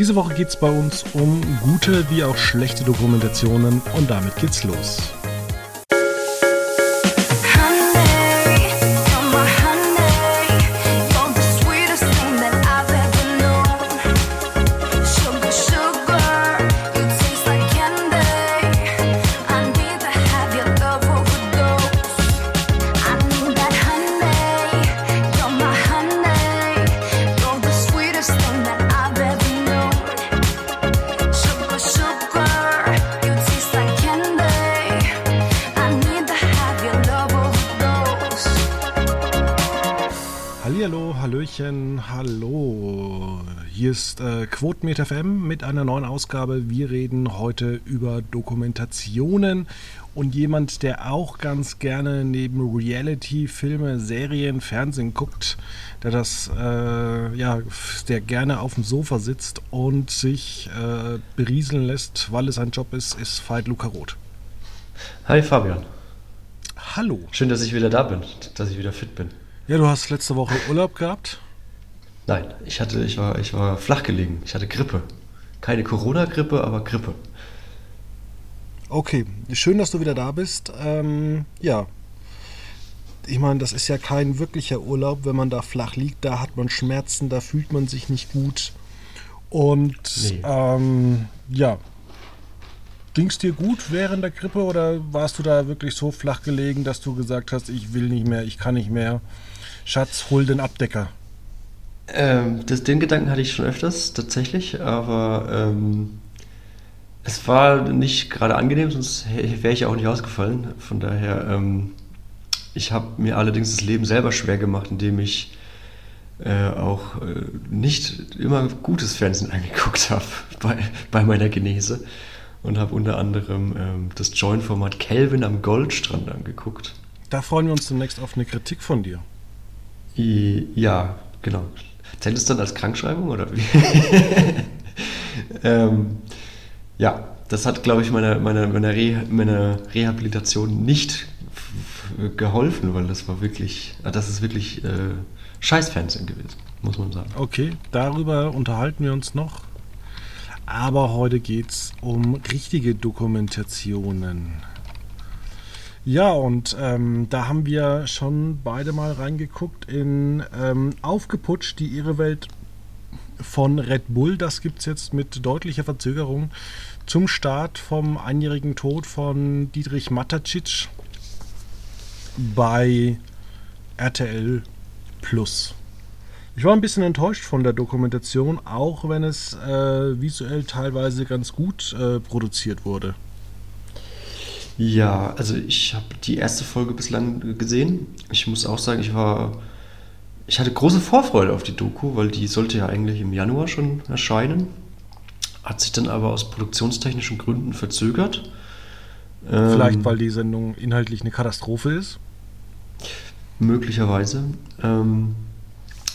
Diese Woche geht es bei uns um gute wie auch schlechte Dokumentationen und damit geht's los. Quotenmeter FM mit einer neuen Ausgabe. Wir reden heute über Dokumentationen und jemand, der auch ganz gerne neben Reality, Filme, Serien, Fernsehen guckt, der das, äh, ja, der gerne auf dem Sofa sitzt und sich äh, berieseln lässt, weil es ein Job ist, ist Veit Luca Roth. Hi Fabian. Hallo. Schön, dass ich wieder da bin, dass ich wieder fit bin. Ja, du hast letzte Woche Urlaub gehabt. Nein, ich hatte, ich war, ich war flach gelegen. Ich hatte Grippe. Keine Corona-Grippe, aber Grippe. Okay, schön, dass du wieder da bist. Ähm, ja, ich meine, das ist ja kein wirklicher Urlaub, wenn man da flach liegt. Da hat man Schmerzen, da fühlt man sich nicht gut. Und nee. ähm, ja, ging es dir gut während der Grippe oder warst du da wirklich so flach gelegen, dass du gesagt hast, ich will nicht mehr, ich kann nicht mehr? Schatz, hol den Abdecker. Ähm, das, den Gedanken hatte ich schon öfters, tatsächlich, aber ähm, es war nicht gerade angenehm, sonst wäre ich auch nicht ausgefallen. Von daher, ähm, ich habe mir allerdings das Leben selber schwer gemacht, indem ich äh, auch äh, nicht immer gutes Fernsehen angeguckt habe bei, bei meiner Genese und habe unter anderem ähm, das Joint-Format Kelvin am Goldstrand angeguckt. Da freuen wir uns zunächst auf eine Kritik von dir. Ja, genau. Zählt es dann als Krankschreibung oder wie? ähm, ja, das hat, glaube ich, meiner, meiner, meiner, Re meiner Rehabilitation nicht geholfen, weil das war wirklich, ah, das ist wirklich äh, Scheißfernsehen gewesen, muss man sagen. Okay, darüber unterhalten wir uns noch. Aber heute geht es um richtige Dokumentationen. Ja, und ähm, da haben wir schon beide mal reingeguckt in ähm, Aufgeputscht, die ihre Welt von Red Bull. Das gibt es jetzt mit deutlicher Verzögerung zum Start vom einjährigen Tod von Dietrich Matacic bei RTL Plus. Ich war ein bisschen enttäuscht von der Dokumentation, auch wenn es äh, visuell teilweise ganz gut äh, produziert wurde. Ja, also ich habe die erste Folge bislang gesehen. Ich muss auch sagen, ich war. Ich hatte große Vorfreude auf die Doku, weil die sollte ja eigentlich im Januar schon erscheinen. Hat sich dann aber aus produktionstechnischen Gründen verzögert. Vielleicht, ähm, weil die Sendung inhaltlich eine Katastrophe ist? Möglicherweise. Ähm,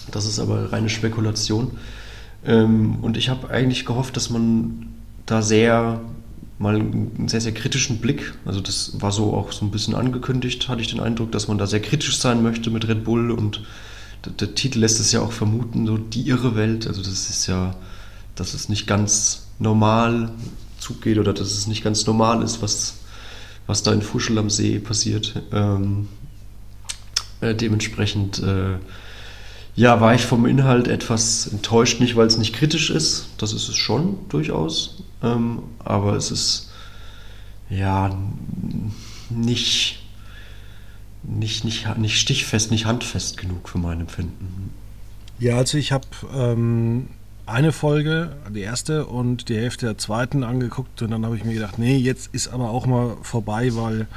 das ist aber reine Spekulation. Ähm, und ich habe eigentlich gehofft, dass man da sehr mal einen sehr, sehr kritischen Blick. Also das war so auch so ein bisschen angekündigt, hatte ich den Eindruck, dass man da sehr kritisch sein möchte mit Red Bull und der, der Titel lässt es ja auch vermuten, so die irre Welt. Also das ist ja, dass es nicht ganz normal zugeht oder dass es nicht ganz normal ist, was, was da in Fuschel am See passiert. Ähm, äh, dementsprechend äh, ja, war ich vom Inhalt etwas enttäuscht, nicht weil es nicht kritisch ist, das ist es schon durchaus, ähm, aber es ist ja nicht, nicht, nicht, nicht stichfest, nicht handfest genug für mein Empfinden. Ja, also ich habe ähm, eine Folge, die erste und die Hälfte der zweiten angeguckt und dann habe ich mir gedacht, nee, jetzt ist aber auch mal vorbei, weil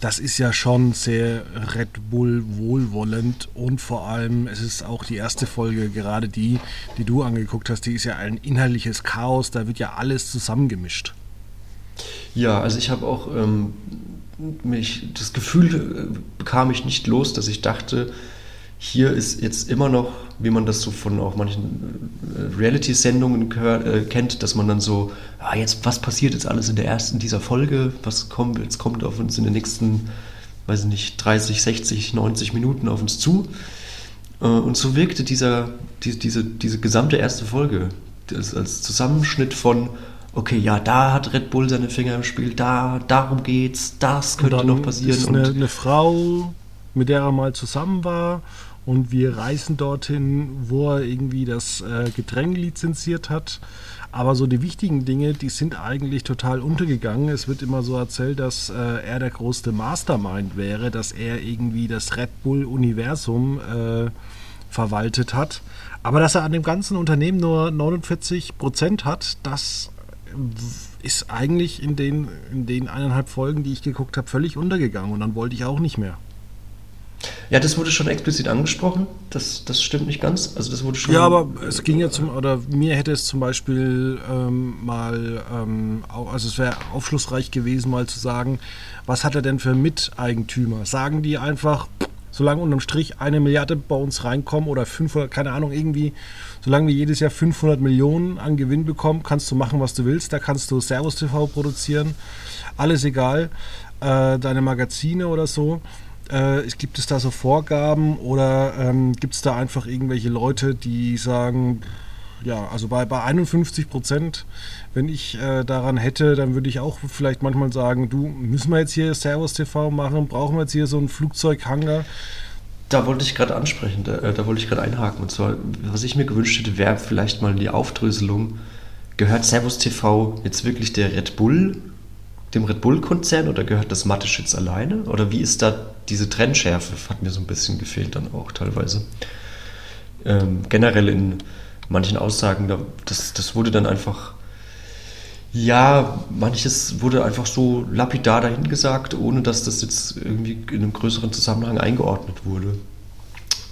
das ist ja schon sehr Red Bull wohlwollend und vor allem, es ist auch die erste Folge, gerade die, die du angeguckt hast, die ist ja ein inhaltliches Chaos, da wird ja alles zusammengemischt. Ja, also ich habe auch ähm, mich, das Gefühl äh, bekam ich nicht los, dass ich dachte, hier ist jetzt immer noch, wie man das so von auch manchen äh, Reality-Sendungen äh, kennt, dass man dann so, ah, jetzt, was passiert jetzt alles in der ersten dieser Folge? Was kommt, jetzt kommt auf uns in den nächsten, weiß ich nicht, 30, 60, 90 Minuten auf uns zu. Äh, und so wirkte dieser, die, diese, diese gesamte erste Folge als, als Zusammenschnitt von, okay, ja, da hat Red Bull seine Finger im Spiel, da, darum geht's, das könnte noch passieren. Ist eine, eine Frau, mit der er mal zusammen war und wir reisen dorthin, wo er irgendwie das äh, Getränk lizenziert hat. Aber so die wichtigen Dinge, die sind eigentlich total untergegangen. Es wird immer so erzählt, dass äh, er der größte Mastermind wäre, dass er irgendwie das Red Bull-Universum äh, verwaltet hat. Aber dass er an dem ganzen Unternehmen nur 49 Prozent hat, das ist eigentlich in den, in den eineinhalb Folgen, die ich geguckt habe, völlig untergegangen. Und dann wollte ich auch nicht mehr. Ja, das wurde schon explizit angesprochen. Das, das stimmt nicht ganz. Also das wurde schon. Ja, aber es ging ja zum, oder mir hätte es zum Beispiel ähm, mal, ähm, also es wäre aufschlussreich gewesen, mal zu sagen, was hat er denn für Miteigentümer? Sagen die einfach, solange unterm Strich eine Milliarde bei uns reinkommen oder 500, keine Ahnung, irgendwie, solange wir jedes Jahr 500 Millionen an Gewinn bekommen, kannst du machen, was du willst. Da kannst du Servus TV produzieren. Alles egal. Äh, deine Magazine oder so. Äh, gibt es da so Vorgaben oder ähm, gibt es da einfach irgendwelche Leute, die sagen, ja, also bei, bei 51 Prozent, wenn ich äh, daran hätte, dann würde ich auch vielleicht manchmal sagen, du, müssen wir jetzt hier Servus TV machen, brauchen wir jetzt hier so einen Flugzeughanger? Da wollte ich gerade ansprechen, da, äh, da wollte ich gerade einhaken. Und zwar, was ich mir gewünscht hätte, wäre vielleicht mal die Aufdröselung. Gehört Servus TV jetzt wirklich der Red Bull dem Red Bull-Konzern oder gehört das Mateschitz alleine? Oder wie ist da diese Trennschärfe? Hat mir so ein bisschen gefehlt dann auch teilweise. Ähm, generell in manchen Aussagen, das, das wurde dann einfach, ja, manches wurde einfach so lapidar dahingesagt, ohne dass das jetzt irgendwie in einem größeren Zusammenhang eingeordnet wurde.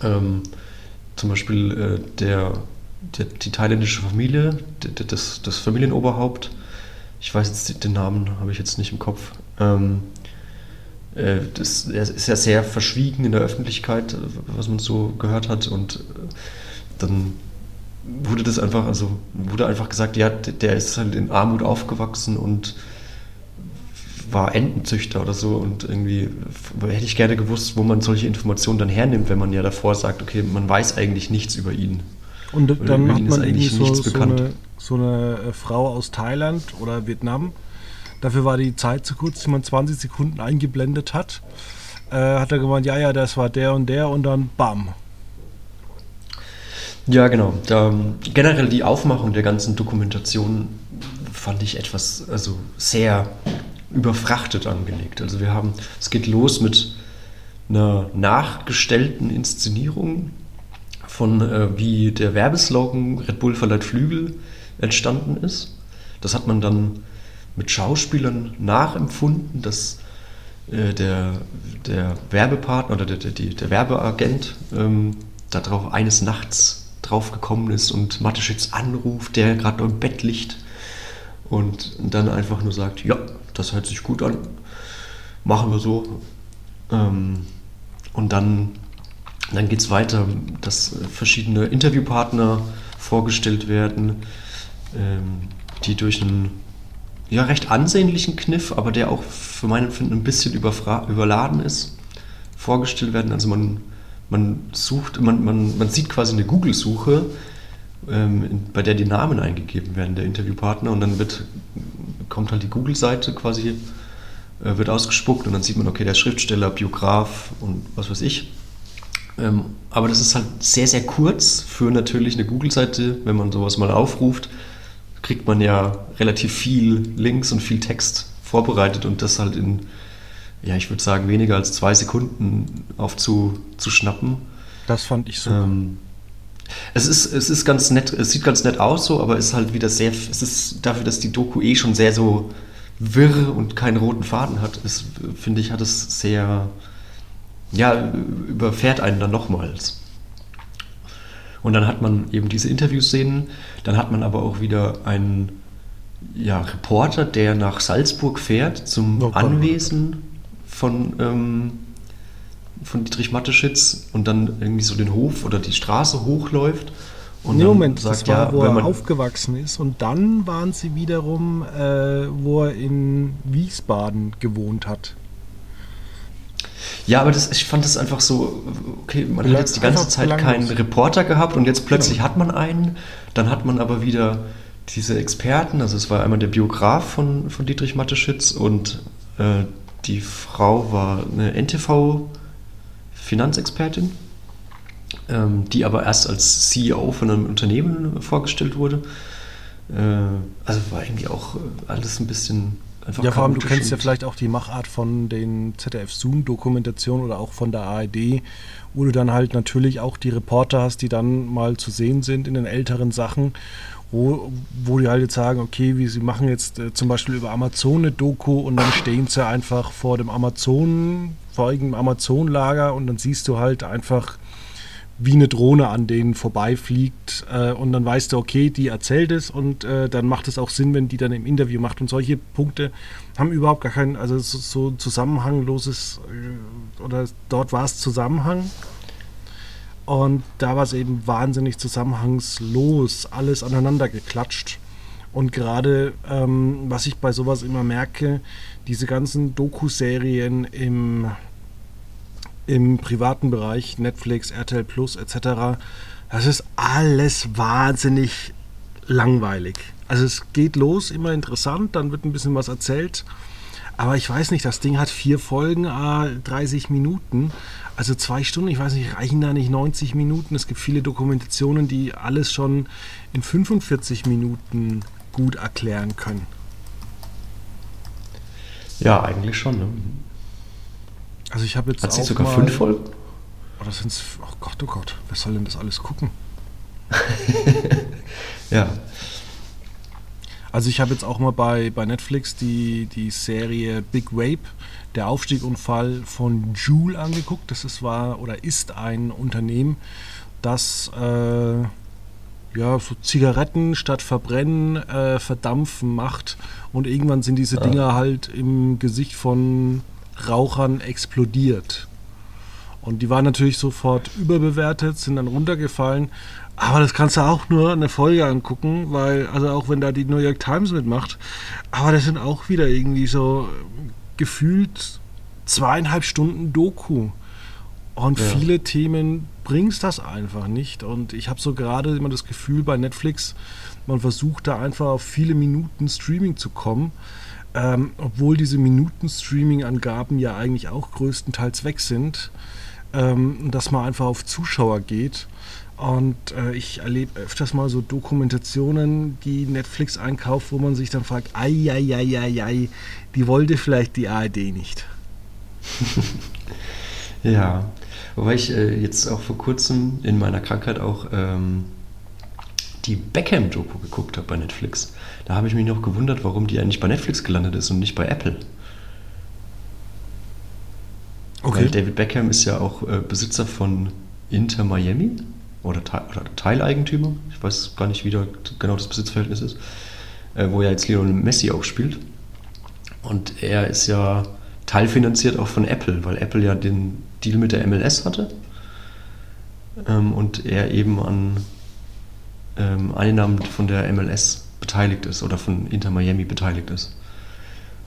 Ähm, zum Beispiel äh, der, der, die thailändische Familie, das, das Familienoberhaupt, ich weiß jetzt den Namen, habe ich jetzt nicht im Kopf. Ähm, äh, das ist ja sehr verschwiegen in der Öffentlichkeit, was man so gehört hat. Und äh, dann wurde das einfach, also wurde einfach gesagt, ja, der ist halt in Armut aufgewachsen und war Entenzüchter oder so und irgendwie hätte ich gerne gewusst, wo man solche Informationen dann hernimmt, wenn man ja davor sagt, okay, man weiß eigentlich nichts über ihn. Und dann hat man irgendwie so, so, eine, so eine äh, Frau aus Thailand oder Vietnam. Dafür war die Zeit zu kurz, die man 20 Sekunden eingeblendet hat. Äh, hat er gemeint, ja, ja, das war der und der und dann bam. Ja, genau. Da, generell die Aufmachung der ganzen Dokumentation fand ich etwas, also sehr überfrachtet angelegt. Also wir haben, es geht los mit einer nachgestellten Inszenierung von äh, wie der Werbeslogan Red Bull verleiht Flügel entstanden ist. Das hat man dann mit Schauspielern nachempfunden, dass äh, der, der Werbepartner oder der, der, der Werbeagent ähm, darauf eines Nachts drauf gekommen ist und Mateschitz anruft, der gerade im Bett liegt und dann einfach nur sagt, ja, das hört sich gut an, machen wir so. Ähm, und dann, dann geht es weiter, dass verschiedene Interviewpartner vorgestellt werden, ähm, die durch einen ja, recht ansehnlichen Kniff, aber der auch für mein Empfinden ein bisschen überladen ist, vorgestellt werden. Also man, man sucht, man, man, man sieht quasi eine Google-Suche, ähm, bei der die Namen eingegeben werden der Interviewpartner und dann wird, kommt halt die Google-Seite quasi, äh, wird ausgespuckt und dann sieht man, okay, der Schriftsteller, Biograf und was weiß ich. Ähm, aber das ist halt sehr, sehr kurz für natürlich eine Google-Seite, wenn man sowas mal aufruft kriegt man ja relativ viel Links und viel Text vorbereitet und das halt in, ja, ich würde sagen, weniger als zwei Sekunden aufzuschnappen. Das fand ich so. Ähm, es ist, es ist ganz nett, es sieht ganz nett aus so, aber es ist halt wieder sehr, es ist dafür, dass die Doku eh schon sehr so wirr und keinen roten Faden hat, ist, finde ich, hat es sehr, ja, überfährt einen dann nochmals. Und dann hat man eben diese Interviewszenen, dann hat man aber auch wieder einen ja, Reporter, der nach Salzburg fährt zum oh Anwesen von, ähm, von Dietrich Matteschitz und dann irgendwie so den Hof oder die Straße hochläuft. Und nee, Moment, sagt, das war, ja, wo er aufgewachsen ist. Und dann waren sie wiederum, äh, wo er in Wiesbaden gewohnt hat. Ja, aber das, ich fand das einfach so, okay, man hat jetzt die ganze Zeit keinen Reporter gehabt und jetzt plötzlich genau. hat man einen, dann hat man aber wieder diese Experten, also es war einmal der Biograf von, von Dietrich Matteschitz und äh, die Frau war eine NTV-Finanzexpertin, ähm, die aber erst als CEO von einem Unternehmen vorgestellt wurde. Äh, also war irgendwie auch alles ein bisschen Einfach ja, vor allem, du kennst ja vielleicht auch die Machart von den ZDF-Zoom-Dokumentationen oder auch von der ARD, wo du dann halt natürlich auch die Reporter hast, die dann mal zu sehen sind in den älteren Sachen, wo, wo die halt jetzt sagen, okay, wie sie machen jetzt äh, zum Beispiel über Amazon eine Doku und dann stehen sie einfach vor dem Amazon, vor irgendeinem Amazon-Lager und dann siehst du halt einfach wie eine Drohne an denen vorbeifliegt äh, und dann weißt du, okay, die erzählt es und äh, dann macht es auch Sinn, wenn die dann im Interview macht. Und solche Punkte haben überhaupt gar keinen, also so, so zusammenhangloses, äh, oder dort war es Zusammenhang. Und da war es eben wahnsinnig zusammenhangslos, alles aneinander geklatscht. Und gerade, ähm, was ich bei sowas immer merke, diese ganzen Doku-Serien im im privaten Bereich, Netflix, RTL Plus etc., das ist alles wahnsinnig langweilig. Also es geht los, immer interessant, dann wird ein bisschen was erzählt. Aber ich weiß nicht, das Ding hat vier Folgen, 30 Minuten. Also zwei Stunden, ich weiß nicht, reichen da nicht 90 Minuten? Es gibt viele Dokumentationen, die alles schon in 45 Minuten gut erklären können. Ja, eigentlich schon. Ne? Also ich habe jetzt Hat sie sogar mal, fünf Folgen? Oder sind es, oh Gott, oh Gott, wer soll denn das alles gucken? ja. Also ich habe jetzt auch mal bei, bei Netflix die, die Serie Big Rape, der Aufstiegunfall von Joule angeguckt. Das ist, war oder ist ein Unternehmen, das äh, ja, so Zigaretten statt verbrennen, äh, verdampfen macht. Und irgendwann sind diese ah. Dinger halt im Gesicht von Rauchern explodiert. Und die waren natürlich sofort überbewertet, sind dann runtergefallen. Aber das kannst du auch nur eine Folge angucken, weil, also auch wenn da die New York Times mitmacht, aber das sind auch wieder irgendwie so gefühlt zweieinhalb Stunden Doku. Und ja. viele Themen bringst das einfach nicht. Und ich habe so gerade immer das Gefühl bei Netflix, man versucht da einfach auf viele Minuten Streaming zu kommen ähm, obwohl diese Minuten-Streaming-Angaben ja eigentlich auch größtenteils weg sind, ähm, dass man einfach auf Zuschauer geht. Und äh, ich erlebe öfters mal so Dokumentationen, die Netflix einkauft, wo man sich dann fragt, ei, ei, ei, ei, ei, die wollte vielleicht die ARD nicht. ja, wobei ich äh, jetzt auch vor kurzem in meiner Krankheit auch ähm, die Beckham-Doku geguckt habe bei Netflix. Da habe ich mich noch gewundert, warum die eigentlich bei Netflix gelandet ist und nicht bei Apple. Okay. Weil David Beckham ist ja auch äh, Besitzer von Inter Miami oder, oder, Teileigentümer. Ich weiß gar nicht, wie da genau das Besitzverhältnis ist. Äh, wo ja jetzt Lionel Messi auch spielt. Und er ist ja teilfinanziert auch von Apple, weil Apple ja den Deal mit der MLS hatte. Ähm, und er eben an ähm, Einnahmen von der MLS beteiligt ist oder von Inter Miami beteiligt ist.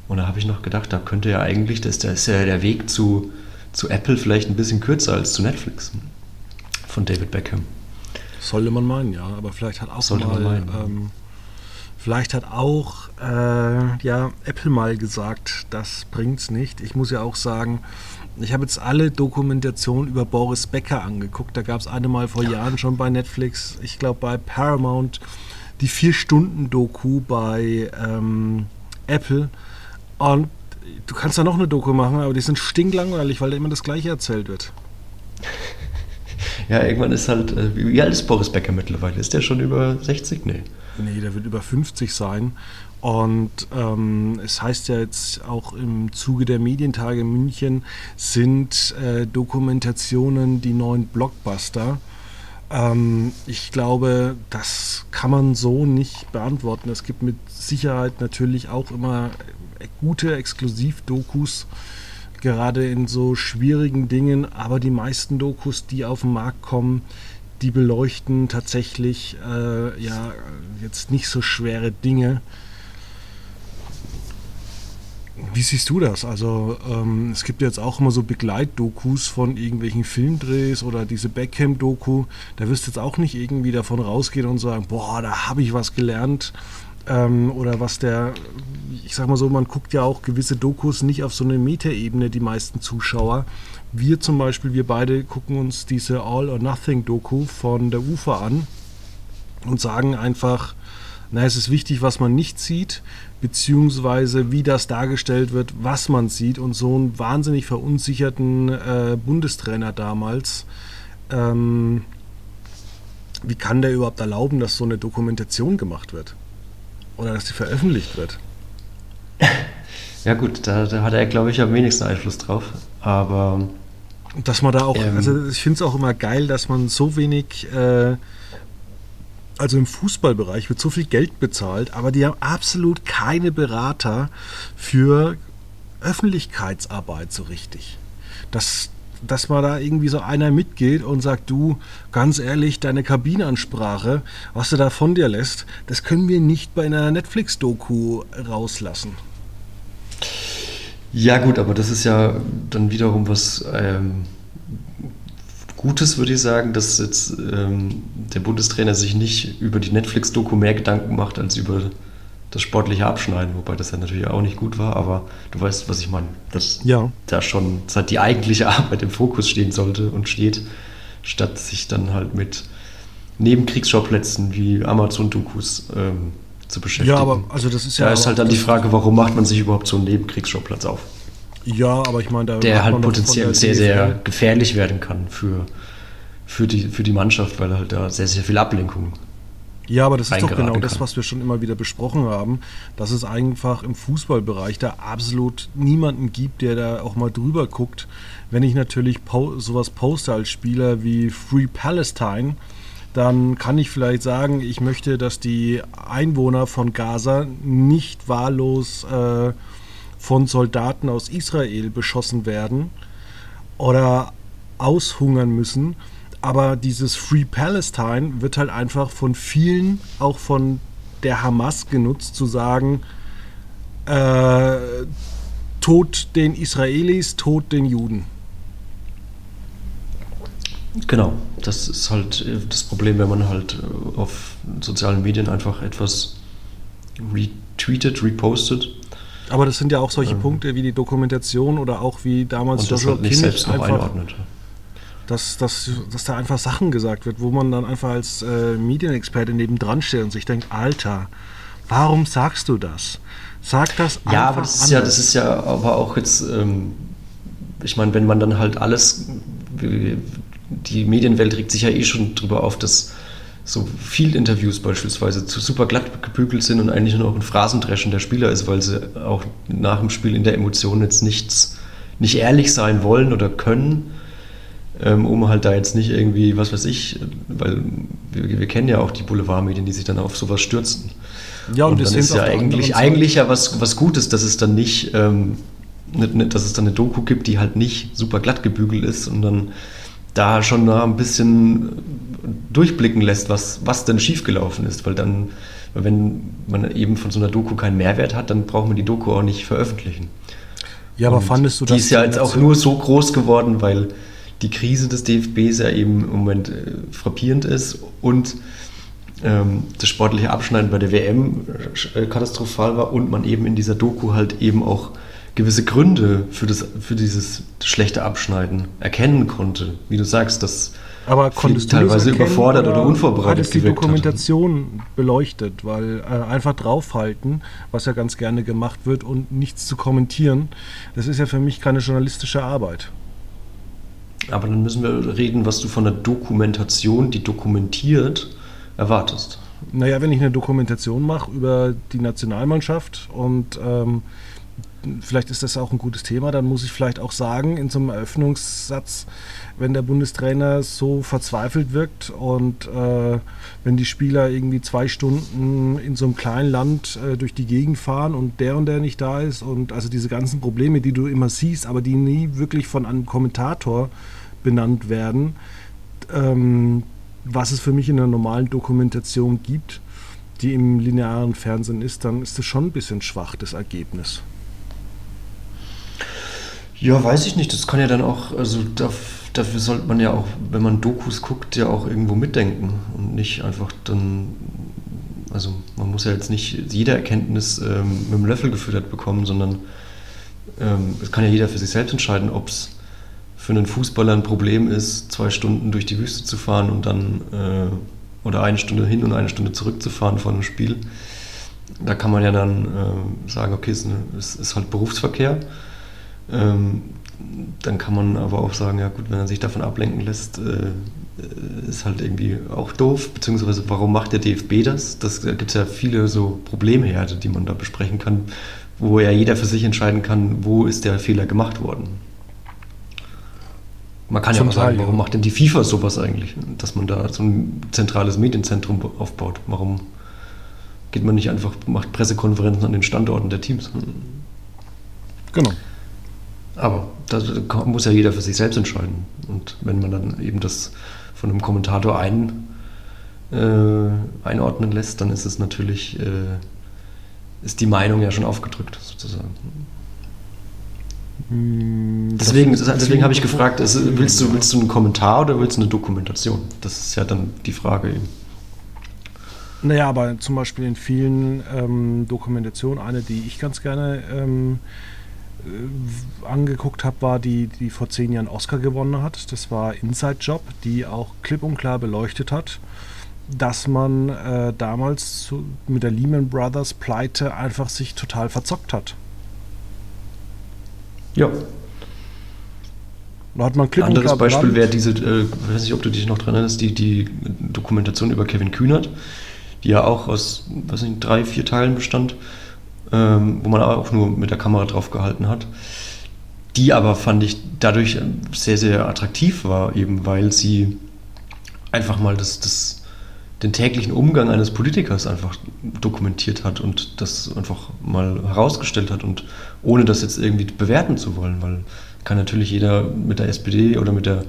Und da habe ich noch gedacht, da könnte ja eigentlich, das, das ist ja der Weg zu, zu Apple vielleicht ein bisschen kürzer als zu Netflix von David Beckham. Sollte man meinen, ja, aber vielleicht hat auch Sollte mal, ähm, vielleicht hat auch äh, ja, Apple mal gesagt, das bringt's nicht. Ich muss ja auch sagen, ich habe jetzt alle Dokumentationen über Boris Becker angeguckt. Da gab es eine mal vor ja. Jahren schon bei Netflix, ich glaube bei Paramount, die Vier-Stunden-Doku bei ähm, Apple. Und du kannst da noch eine Doku machen, aber die sind stinklangweilig, weil da immer das Gleiche erzählt wird. Ja, irgendwann ist halt, äh, wie alt ist Boris Becker mittlerweile? Ist der schon über 60? Nee. Nee, der wird über 50 sein. Und ähm, es heißt ja jetzt auch im Zuge der Medientage in München sind äh, Dokumentationen die neuen Blockbuster. Ähm, ich glaube, das kann man so nicht beantworten. Es gibt mit Sicherheit natürlich auch immer gute Exklusivdokus, gerade in so schwierigen Dingen, aber die meisten Dokus, die auf den Markt kommen, die beleuchten tatsächlich äh, ja jetzt nicht so schwere Dinge Wie siehst du das? Also ähm, es gibt jetzt auch immer so Begleitdokus von irgendwelchen Filmdrehs oder diese Backcam-Doku. Da wirst du jetzt auch nicht irgendwie davon rausgehen und sagen, boah, da habe ich was gelernt. Ähm, oder was der, ich sag mal so, man guckt ja auch gewisse Dokus nicht auf so eine Metaebene, die meisten Zuschauer. Wir zum Beispiel, wir beide gucken uns diese All or Nothing Doku von der UFA an und sagen einfach, na, es ist wichtig, was man nicht sieht, beziehungsweise wie das dargestellt wird, was man sieht. Und so einen wahnsinnig verunsicherten äh, Bundestrainer damals, ähm, wie kann der überhaupt erlauben, dass so eine Dokumentation gemacht wird? Oder dass sie veröffentlicht wird? Ja gut, da, da hat er, glaube ich, am wenigsten Einfluss drauf. Aber... Dass man da auch, ähm, also ich finde es auch immer geil, dass man so wenig... Äh, also im Fußballbereich wird so viel Geld bezahlt, aber die haben absolut keine Berater für Öffentlichkeitsarbeit so richtig. Dass, dass mal da irgendwie so einer mitgeht und sagt, du, ganz ehrlich, deine Kabinenansprache, was du da von dir lässt, das können wir nicht bei einer Netflix-Doku rauslassen. Ja gut, aber das ist ja dann wiederum was... Ähm Gutes, würde ich sagen, dass jetzt ähm, der Bundestrainer sich nicht über die Netflix-Doku mehr Gedanken macht als über das sportliche Abschneiden, wobei das ja natürlich auch nicht gut war, aber du weißt, was ich meine, dass ja. da schon seit die eigentliche Arbeit im Fokus stehen sollte und steht, statt sich dann halt mit Nebenkriegsschauplätzen wie Amazon-Dokus ähm, zu beschäftigen. Ja, aber also das ist ja. Da ist halt dann die Frage, warum macht man sich überhaupt so einen Nebenkriegsschauplatz auf? Ja, aber ich meine, der halt potenziell sehr, sehr gefährlich werden kann für, für, die, für die Mannschaft, weil halt da sehr, sehr viel Ablenkung ja, aber das ist doch genau kann. das, was wir schon immer wieder besprochen haben, dass es einfach im Fußballbereich da absolut niemanden gibt, der da auch mal drüber guckt. Wenn ich natürlich po sowas poste als Spieler wie Free Palestine, dann kann ich vielleicht sagen, ich möchte, dass die Einwohner von Gaza nicht wahllos äh, von Soldaten aus Israel beschossen werden oder aushungern müssen. Aber dieses Free Palestine wird halt einfach von vielen, auch von der Hamas genutzt, zu sagen, äh, Tod den Israelis, Tod den Juden. Genau, das ist halt äh, das Problem, wenn man halt äh, auf sozialen Medien einfach etwas retweetet, repostet aber das sind ja auch solche ähm. Punkte wie die Dokumentation oder auch wie damals und Joshua halt nicht Kimmich selbst einfach, einordnet. Dass, dass, dass da einfach Sachen gesagt wird, wo man dann einfach als äh, Medienexperte nebendran steht und sich denkt, Alter, warum sagst du das? Sag das einfach Ja, aber das ist ja, das ist ja aber auch jetzt, ähm, ich meine, wenn man dann halt alles, die Medienwelt regt sich ja eh schon drüber auf, dass so viel Interviews beispielsweise zu super glatt gebügelt sind und eigentlich nur noch ein Phrasendreschen der Spieler ist, weil sie auch nach dem Spiel in der Emotion jetzt nichts, nicht ehrlich sein wollen oder können, ähm, um halt da jetzt nicht irgendwie, was weiß ich, weil wir, wir kennen ja auch die Boulevardmedien, die sich dann auf sowas stürzen. Ja, und, und das ist ja eigentlich, eigentlich ja was, was Gutes, dass es dann nicht, ähm, ne, ne, dass es dann eine Doku gibt, die halt nicht super glatt gebügelt ist und dann da schon ein bisschen durchblicken lässt, was, was denn schiefgelaufen ist. Weil dann, wenn man eben von so einer Doku keinen Mehrwert hat, dann braucht man die Doku auch nicht veröffentlichen. Ja, aber und fandest du das? Die ist ja jetzt auch nur so groß geworden, weil die Krise des DFBs ja eben im Moment äh, frappierend ist und ähm, das sportliche Abschneiden bei der WM äh, katastrophal war und man eben in dieser Doku halt eben auch gewisse Gründe für, das, für dieses schlechte Abschneiden erkennen konnte. Wie du sagst, dass aber konntest du teilweise überfordert oder, oder unvorbereitet hattest die Dokumentation hatte. beleuchtet, weil äh, einfach draufhalten, was ja ganz gerne gemacht wird und nichts zu kommentieren, das ist ja für mich keine journalistische Arbeit. Aber dann müssen wir reden, was du von der Dokumentation, die dokumentiert, erwartest. Naja, wenn ich eine Dokumentation mache über die Nationalmannschaft und ähm, vielleicht ist das auch ein gutes Thema, dann muss ich vielleicht auch sagen, in so einem Eröffnungssatz, wenn der Bundestrainer so verzweifelt wirkt und äh, wenn die Spieler irgendwie zwei Stunden in so einem kleinen Land äh, durch die Gegend fahren und der und der nicht da ist und also diese ganzen Probleme, die du immer siehst, aber die nie wirklich von einem Kommentator benannt werden, ähm, was es für mich in einer normalen Dokumentation gibt, die im linearen Fernsehen ist, dann ist das schon ein bisschen schwach, das Ergebnis. Ja, weiß ich nicht. Das kann ja dann auch, also dafür sollte man ja auch, wenn man Dokus guckt, ja auch irgendwo mitdenken und nicht einfach dann, also man muss ja jetzt nicht jede Erkenntnis ähm, mit dem Löffel gefüttert bekommen, sondern ähm, es kann ja jeder für sich selbst entscheiden, ob es für einen Fußballer ein Problem ist, zwei Stunden durch die Wüste zu fahren und dann äh, oder eine Stunde hin und eine Stunde zurückzufahren von einem Spiel. Da kann man ja dann äh, sagen, okay, es ist, es ist, halt Berufsverkehr. Ähm, dann kann man aber auch sagen, ja gut, wenn er sich davon ablenken lässt, äh, ist halt irgendwie auch doof, beziehungsweise warum macht der DFB das? das da gibt es ja viele so Problemherde, die man da besprechen kann, wo ja jeder für sich entscheiden kann, wo ist der Fehler gemacht worden. Man kann Zum ja auch sagen, Teil, warum ja. macht denn die FIFA sowas eigentlich, dass man da so ein zentrales Medienzentrum aufbaut? Warum geht man nicht einfach, macht Pressekonferenzen an den Standorten der Teams? Genau. Aber da muss ja jeder für sich selbst entscheiden. Und wenn man dann eben das von einem Kommentator ein, äh, einordnen lässt, dann ist es natürlich, äh, ist die Meinung ja schon aufgedrückt, sozusagen. Hm, deswegen, deswegen habe ich gefragt, ist, willst, du, willst du einen Kommentar oder willst du eine Dokumentation? Das ist ja dann die Frage eben. Naja, aber zum Beispiel in vielen ähm, Dokumentationen, eine, die ich ganz gerne ähm, äh, angeguckt habe, war die, die vor zehn Jahren Oscar gewonnen hat. Das war Inside Job, die auch klipp und klar beleuchtet hat, dass man äh, damals zu, mit der Lehman Brothers Pleite einfach sich total verzockt hat. Ja. Da hat man klipp Ein anderes Beispiel wäre diese, äh, ich weiß nicht, ob du dich noch dran erinnerst, die, die Dokumentation über Kevin Kühnert, die ja auch aus, weiß nicht, drei, vier Teilen bestand ähm, wo man auch nur mit der Kamera drauf gehalten hat. Die aber fand ich dadurch sehr, sehr attraktiv war, eben weil sie einfach mal das, das, den täglichen Umgang eines Politikers einfach dokumentiert hat und das einfach mal herausgestellt hat und ohne das jetzt irgendwie bewerten zu wollen, weil kann natürlich jeder mit der SPD oder mit der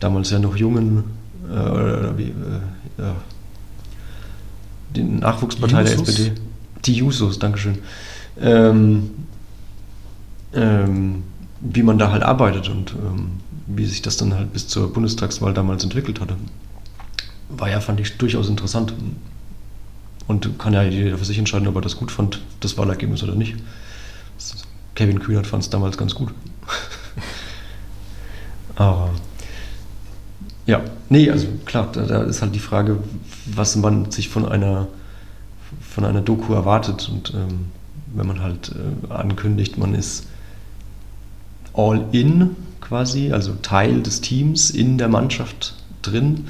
damals ja noch jungen äh, oder wie, äh, ja, die Nachwuchspartei Jesus. der SPD die Jusos, Dankeschön. Ähm, ähm, wie man da halt arbeitet und ähm, wie sich das dann halt bis zur Bundestagswahl damals entwickelt hatte. War ja, fand ich, durchaus interessant. Und kann ja jeder für sich entscheiden, ob er das gut fand, das Wahlergebnis oder nicht. Kevin Kühnert fand es damals ganz gut. Aber ja, nee, also klar, da, da, ist halt die Frage, was man sich von einer von einer Doku erwartet. Und ähm, wenn man halt äh, ankündigt, man ist all in quasi, also Teil des Teams in der Mannschaft drin,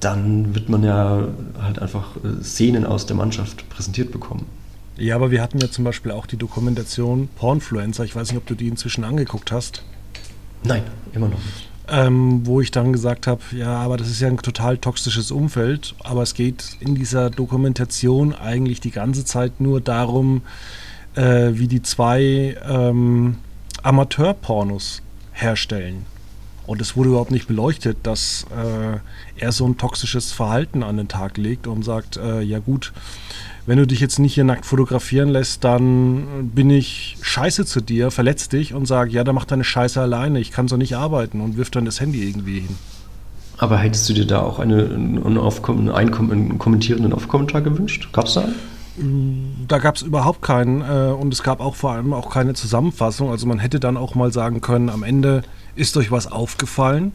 dann wird man ja halt einfach äh, Szenen aus der Mannschaft präsentiert bekommen. Ja, aber wir hatten ja zum Beispiel auch die Dokumentation Pornfluencer. Ich weiß nicht, ob du die inzwischen angeguckt hast. Nein, immer noch nicht ähm, wo ich dann gesagt habe, ja, aber das ist ja ein total toxisches Umfeld, aber es geht in dieser Dokumentation eigentlich die ganze Zeit nur darum, äh, wie die zwei ähm, Amateurpornos herstellen. Und es wurde überhaupt nicht beleuchtet, dass äh, er so ein toxisches Verhalten an den Tag legt und sagt, äh, ja gut, wenn du dich jetzt nicht hier nackt fotografieren lässt, dann bin ich scheiße zu dir, verletz dich und sag, ja, dann mach deine Scheiße alleine, ich kann so nicht arbeiten und wirf dann das Handy irgendwie hin. Aber hättest du dir da auch eine, einen, Aufkom einen, einen kommentierenden Off-Kommentar gewünscht? Gab es da einen? Da gab es überhaupt keinen äh, und es gab auch vor allem auch keine Zusammenfassung. Also man hätte dann auch mal sagen können, am Ende ist euch was aufgefallen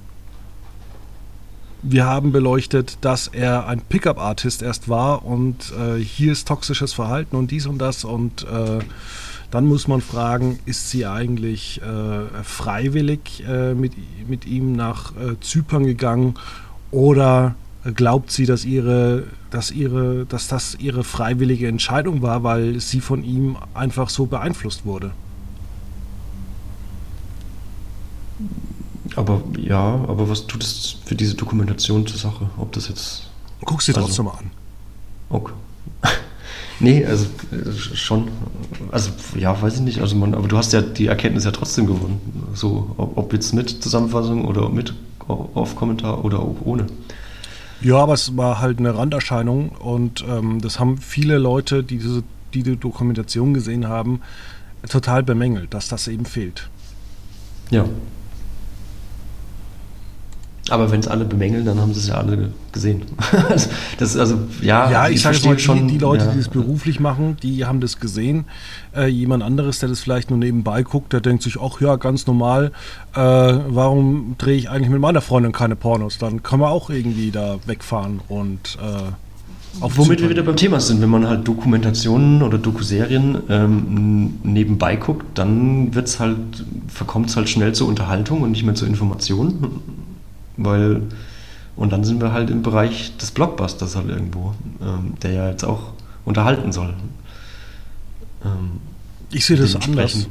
wir haben beleuchtet, dass er ein Pickup-Artist erst war und äh, hier ist toxisches Verhalten und dies und das und äh, dann muss man fragen, ist sie eigentlich äh, freiwillig äh, mit, mit ihm nach äh, Zypern gegangen oder glaubt sie, dass ihre, dass ihre, dass das ihre freiwillige Entscheidung war, weil sie von ihm einfach so beeinflusst wurde? Aber ja, aber was tut es für diese Dokumentation zur Sache? Ob das jetzt. Guck sie also, trotzdem mal an. Okay. nee, also äh, schon. Also ja, weiß ich nicht. Also man, aber du hast ja die Erkenntnis ja trotzdem gewonnen. So, ob, ob jetzt mit Zusammenfassung oder mit auf Kommentar oder auch ohne. Ja, aber es war halt eine Randerscheinung und ähm, das haben viele Leute, die diese die, die Dokumentation gesehen haben, total bemängelt, dass das eben fehlt. Ja. Aber wenn es alle bemängeln, dann haben sie es ja alle gesehen. das also, ja, ja ich sage mal, schon, die, die Leute, ja. die das beruflich machen, die haben das gesehen. Äh, jemand anderes, der das vielleicht nur nebenbei guckt, der denkt sich, ach ja, ganz normal, äh, warum drehe ich eigentlich mit meiner Freundin keine Pornos? Dann kann man auch irgendwie da wegfahren und äh, auch Womit wir wieder beim Thema sind, wenn man halt Dokumentationen oder Dokuserien ähm, nebenbei guckt, dann wird's halt, verkommt es halt schnell zur Unterhaltung und nicht mehr zur Information. Weil, und dann sind wir halt im Bereich des Blockbusters halt irgendwo, ähm, der ja jetzt auch unterhalten soll. Ähm, ich sehe das anders.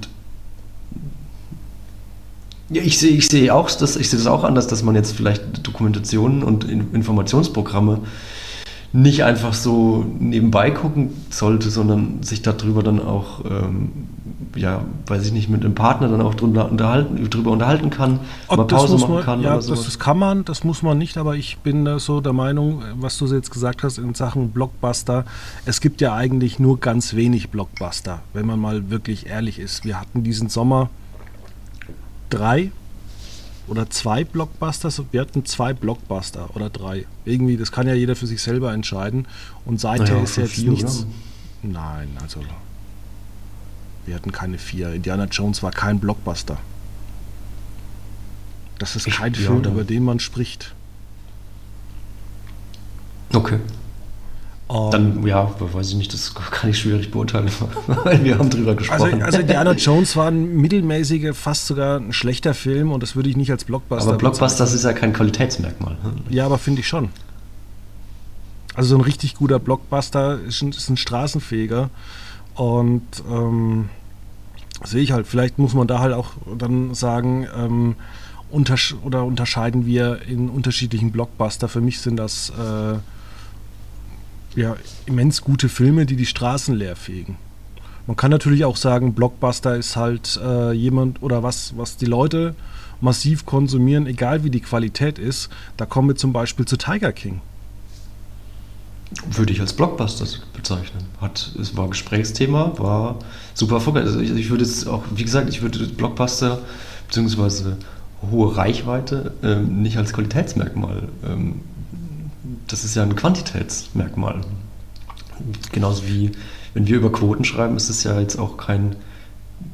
Ja, ich sehe ich seh auch das, ich sehe das auch anders, dass man jetzt vielleicht Dokumentationen und Informationsprogramme nicht einfach so nebenbei gucken sollte, sondern sich darüber dann auch, ähm, ja, weiß ich nicht, mit einem Partner dann auch drüber unterhalten, drüber unterhalten kann, Ob mal Pause machen man, kann. Ja, das, das, kann man, das muss man nicht, aber ich bin da so der Meinung, was du jetzt gesagt hast in Sachen Blockbuster, es gibt ja eigentlich nur ganz wenig Blockbuster, wenn man mal wirklich ehrlich ist. Wir hatten diesen Sommer drei oder zwei Blockbusters. Wir hatten zwei Blockbuster oder drei. Irgendwie, das kann ja jeder für sich selber entscheiden. Und seither naja, ist jetzt vier, nichts. Oder? Nein, also wir hatten keine vier. Indiana Jones war kein Blockbuster. Das ist kein ich, Film, ja, über den man spricht. Okay. Um, Dann, ja, weiß ich nicht, das kann ich schwierig beurteilen, weil wir haben drüber gesprochen. Also, also Indiana Jones war ein mittelmäßiger, fast sogar ein schlechter Film und das würde ich nicht als Blockbuster Aber Blockbuster ist ja kein Qualitätsmerkmal. Ja, aber finde ich schon. Also so ein richtig guter Blockbuster ist ein, ist ein Straßenfeger und ähm, sehe ich halt, vielleicht muss man da halt auch dann sagen, ähm, untersch oder unterscheiden wir in unterschiedlichen Blockbuster. Für mich sind das... Äh, ja, immens gute Filme, die die Straßen leer fegen. Man kann natürlich auch sagen, Blockbuster ist halt äh, jemand oder was, was die Leute massiv konsumieren, egal wie die Qualität ist. Da kommen wir zum Beispiel zu Tiger King. Würde ich als Blockbuster bezeichnen. Hat, es war Gesprächsthema, war super erfolgreich. Also ich, ich würde es auch, wie gesagt, ich würde Blockbuster bzw. hohe Reichweite ähm, nicht als Qualitätsmerkmal ähm, das ist ja ein Quantitätsmerkmal. Genauso wie, wenn wir über Quoten schreiben, ist es ja jetzt auch kein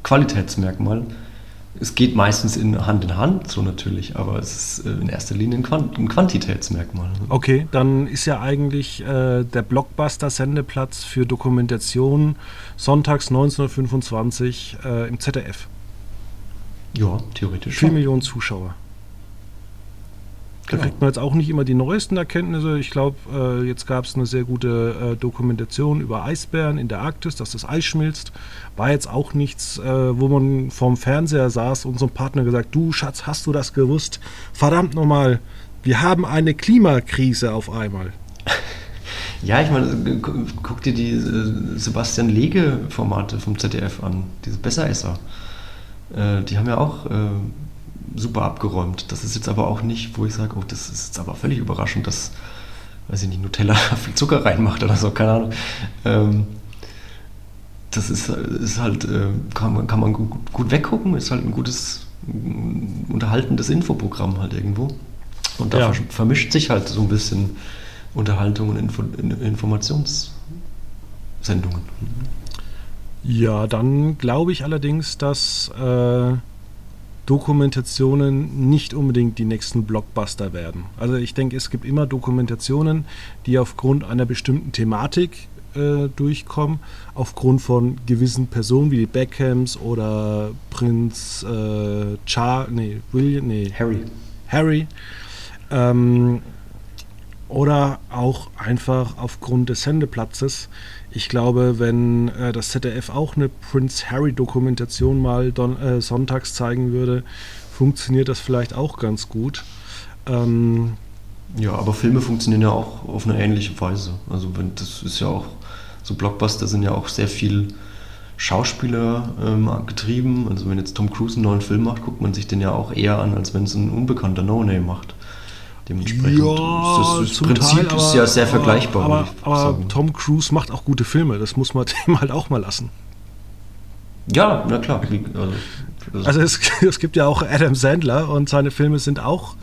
Qualitätsmerkmal. Es geht meistens in Hand in Hand, so natürlich, aber es ist äh, in erster Linie ein, Quant ein Quantitätsmerkmal. Okay, dann ist ja eigentlich äh, der Blockbuster-Sendeplatz für Dokumentation sonntags 1925 äh, im ZDF. Ja, theoretisch. 4 Millionen Zuschauer. Da kriegt man jetzt auch nicht immer die neuesten Erkenntnisse. Ich glaube, äh, jetzt gab es eine sehr gute äh, Dokumentation über Eisbären in der Arktis, dass das Eis schmilzt. War jetzt auch nichts, äh, wo man vorm Fernseher saß und so ein Partner gesagt, du Schatz, hast du das gewusst? Verdammt nochmal, wir haben eine Klimakrise auf einmal. Ja, ich meine, guck dir die äh, Sebastian Lege-Formate vom ZDF an, diese Besseresser. Äh, die haben ja auch äh, super abgeräumt. Das ist jetzt aber auch nicht, wo ich sage, oh, das ist jetzt aber völlig überraschend, dass, weiß ich nicht, Nutella viel Zucker reinmacht oder so, keine Ahnung. Ähm, das ist, ist halt, äh, kann man, kann man gut, gut weggucken, ist halt ein gutes, unterhaltendes Infoprogramm halt irgendwo. Und da ja. vermischt sich halt so ein bisschen Unterhaltung und Info, Informationssendungen. Ja, dann glaube ich allerdings, dass äh, Dokumentationen nicht unbedingt die nächsten Blockbuster werden. Also ich denke, es gibt immer Dokumentationen, die aufgrund einer bestimmten Thematik äh, durchkommen, aufgrund von gewissen Personen wie die Beckhams oder Prinz äh, Charles, nee, William, nee, Harry. Harry. Ähm, oder auch einfach aufgrund des Sendeplatzes. Ich glaube, wenn äh, das ZDF auch eine Prince Harry Dokumentation mal don, äh, sonntags zeigen würde, funktioniert das vielleicht auch ganz gut. Ähm, ja, aber Filme funktionieren ja auch auf eine ähnliche Weise. Also wenn das ist ja auch so Blockbuster sind ja auch sehr viel Schauspieler ähm, getrieben. Also wenn jetzt Tom Cruise einen neuen Film macht, guckt man sich den ja auch eher an, als wenn es ein unbekannter No-Name macht. Dementsprechend ja, das, das Prinzip Teil, ist ja sehr vergleichbar. Aber, aber Tom Cruise macht auch gute Filme, das muss man dem halt auch mal lassen. Ja, na klar. Also, also es, es gibt ja auch Adam Sandler und seine Filme sind auch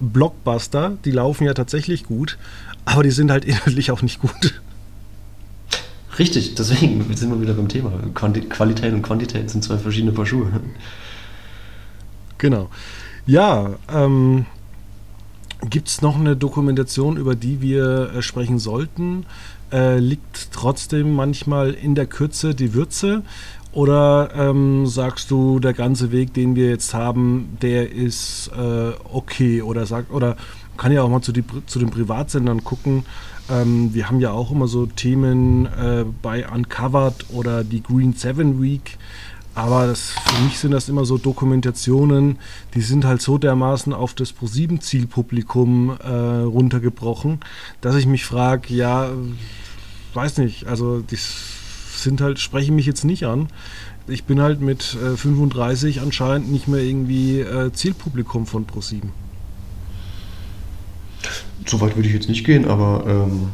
Blockbuster. Die laufen ja tatsächlich gut, aber die sind halt inhaltlich auch nicht gut. Richtig, deswegen sind wir wieder beim Thema. Qualität und Quantität sind zwei verschiedene Paar Schuhe. Genau. Ja, ähm, gibt es noch eine Dokumentation, über die wir äh, sprechen sollten? Äh, liegt trotzdem manchmal in der Kürze die Würze? Oder ähm, sagst du, der ganze Weg, den wir jetzt haben, der ist äh, okay? Oder sagt, oder kann ja auch mal zu, die, zu den Privatsendern gucken. Ähm, wir haben ja auch immer so Themen äh, bei Uncovered oder die Green Seven Week. Aber das, für mich sind das immer so Dokumentationen, die sind halt so dermaßen auf das Pro-7-Zielpublikum äh, runtergebrochen, dass ich mich frage, ja, weiß nicht, also die sind halt, sprechen mich jetzt nicht an. Ich bin halt mit äh, 35 anscheinend nicht mehr irgendwie äh, Zielpublikum von Pro7. So weit würde ich jetzt nicht gehen, aber ähm,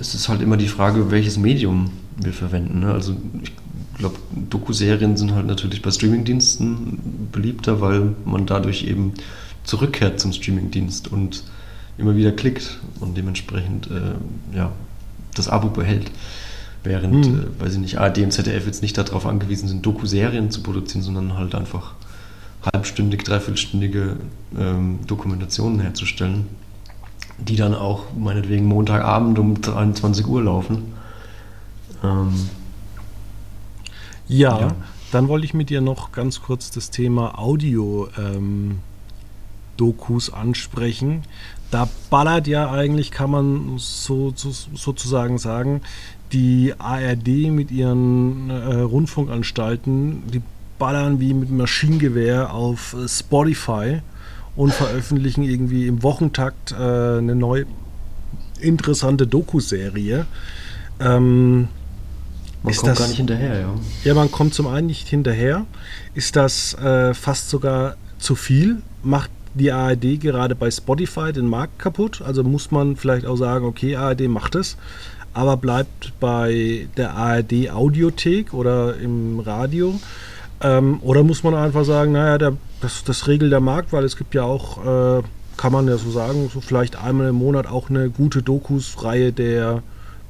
es ist halt immer die Frage, welches Medium wir verwenden. Ne? Also ich glaube, Doku-Serien sind halt natürlich bei Streamingdiensten beliebter, weil man dadurch eben zurückkehrt zum Streamingdienst und immer wieder klickt und dementsprechend äh, ja, das Abo behält. Während, hm. äh, weiß ich nicht, ARD und ZDF jetzt nicht darauf angewiesen sind, Doku-Serien zu produzieren, sondern halt einfach halbstündig, dreiviertelstündige ähm, Dokumentationen herzustellen, die dann auch meinetwegen Montagabend um 23 Uhr laufen. Ähm, ja, ja, dann wollte ich mit dir noch ganz kurz das Thema Audio-Dokus ähm, ansprechen. Da ballert ja eigentlich, kann man so, so, sozusagen sagen, die ARD mit ihren äh, Rundfunkanstalten, die ballern wie mit Maschinengewehr auf Spotify und veröffentlichen irgendwie im Wochentakt äh, eine neue interessante Doku-Serie. Ähm, man kommt das, gar nicht hinterher, ja. Ja, man kommt zum einen nicht hinterher. Ist das äh, fast sogar zu viel? Macht die ARD gerade bei Spotify den Markt kaputt? Also muss man vielleicht auch sagen, okay, ARD macht es, aber bleibt bei der ARD Audiothek oder im Radio. Ähm, oder muss man einfach sagen, naja, der, das, das regelt der Markt, weil es gibt ja auch, äh, kann man ja so sagen, so vielleicht einmal im Monat auch eine gute Dokus-Reihe der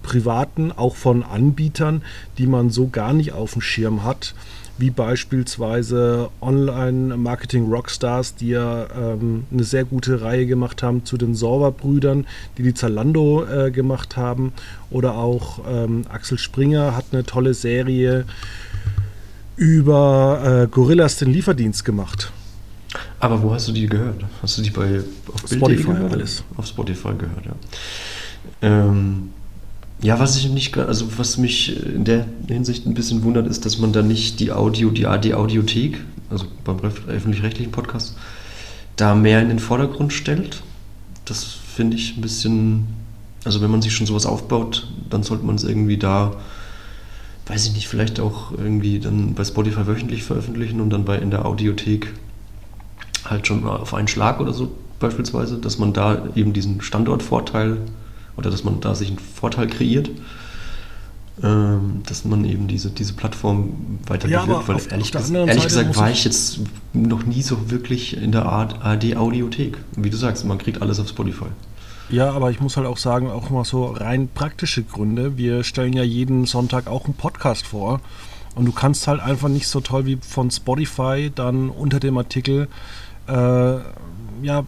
privaten, auch von Anbietern, die man so gar nicht auf dem Schirm hat, wie beispielsweise Online-Marketing-Rockstars, die ja ähm, eine sehr gute Reihe gemacht haben zu den Sorber-Brüdern, die die Zalando äh, gemacht haben. Oder auch ähm, Axel Springer hat eine tolle Serie über äh, Gorillas den Lieferdienst gemacht. Aber wo hast du die gehört? Hast du die bei auf Spotify gehört? alles? Auf Spotify gehört, ja. Ähm, ja, was ich nicht, also was mich in der Hinsicht ein bisschen wundert, ist, dass man da nicht die Audio, die AD Audiothek, also beim öffentlich-rechtlichen Podcast, da mehr in den Vordergrund stellt. Das finde ich ein bisschen, also wenn man sich schon sowas aufbaut, dann sollte man es irgendwie da, weiß ich nicht, vielleicht auch irgendwie dann bei Spotify wöchentlich veröffentlichen und dann bei in der Audiothek halt schon auf einen Schlag oder so beispielsweise, dass man da eben diesen Standortvorteil oder dass man da sich einen Vorteil kreiert, ähm, dass man eben diese, diese Plattform weiter ja, bewirkt, weil auf, ehrlich, auf ehrlich gesagt war ich jetzt noch nie so wirklich in der ARD Audiothek. Wie du sagst, man kriegt alles auf Spotify. Ja, aber ich muss halt auch sagen, auch mal so rein praktische Gründe. Wir stellen ja jeden Sonntag auch einen Podcast vor. Und du kannst halt einfach nicht so toll wie von Spotify dann unter dem Artikel äh, ja,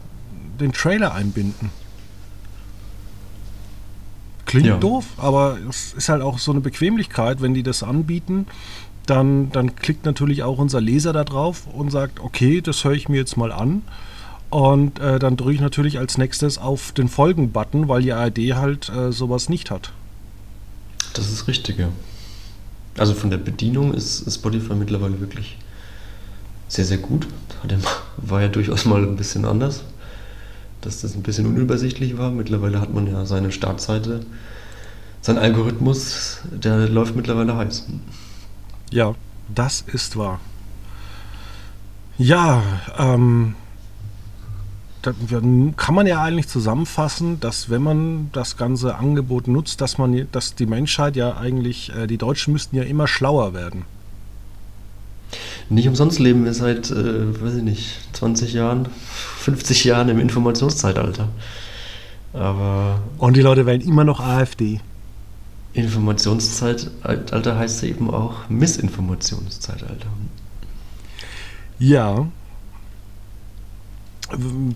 den Trailer einbinden. Klingt ja. doof, aber es ist halt auch so eine Bequemlichkeit, wenn die das anbieten. Dann, dann klickt natürlich auch unser Leser da drauf und sagt, okay, das höre ich mir jetzt mal an. Und äh, dann drücke ich natürlich als nächstes auf den Folgen-Button, weil die ARD halt äh, sowas nicht hat. Das ist richtig, ja. Also von der Bedienung ist Spotify mittlerweile wirklich sehr, sehr gut. War ja durchaus mal ein bisschen anders dass das ein bisschen unübersichtlich war. Mittlerweile hat man ja seine Startseite, sein Algorithmus, der läuft mittlerweile heiß. Ja, das ist wahr. Ja, ähm, da kann man ja eigentlich zusammenfassen, dass wenn man das ganze Angebot nutzt, dass man, dass die Menschheit ja eigentlich, äh, die Deutschen müssten ja immer schlauer werden. Nicht umsonst leben wir seit, äh, weiß ich nicht, 20 Jahren, 50 Jahren im Informationszeitalter. Aber. Und die Leute wählen immer noch AfD. Informationszeitalter heißt eben auch Missinformationszeitalter. Ja.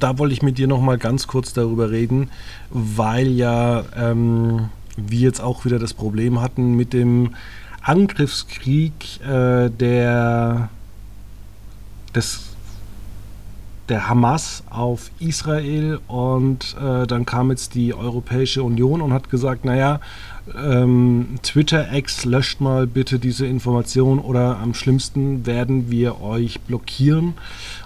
Da wollte ich mit dir noch mal ganz kurz darüber reden, weil ja ähm, wir jetzt auch wieder das Problem hatten mit dem Angriffskrieg äh, der des der Hamas auf Israel und äh, dann kam jetzt die Europäische Union und hat gesagt, naja, ähm, Twitter-Ex löscht mal bitte diese Information oder am schlimmsten werden wir euch blockieren.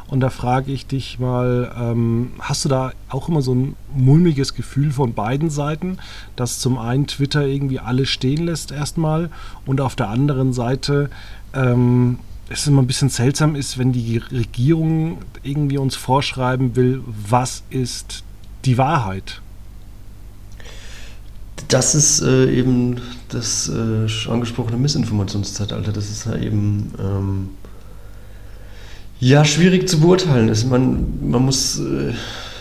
Und da frage ich dich mal, ähm, hast du da auch immer so ein mulmiges Gefühl von beiden Seiten, dass zum einen Twitter irgendwie alles stehen lässt erstmal und auf der anderen Seite ähm, es immer ein bisschen seltsam ist, wenn die Regierung irgendwie uns vorschreiben will, was ist die Wahrheit? Das ist äh, eben das äh, angesprochene Missinformationszeitalter. Das ist ja eben ähm, ja schwierig zu beurteilen. Es, man, man, muss, äh,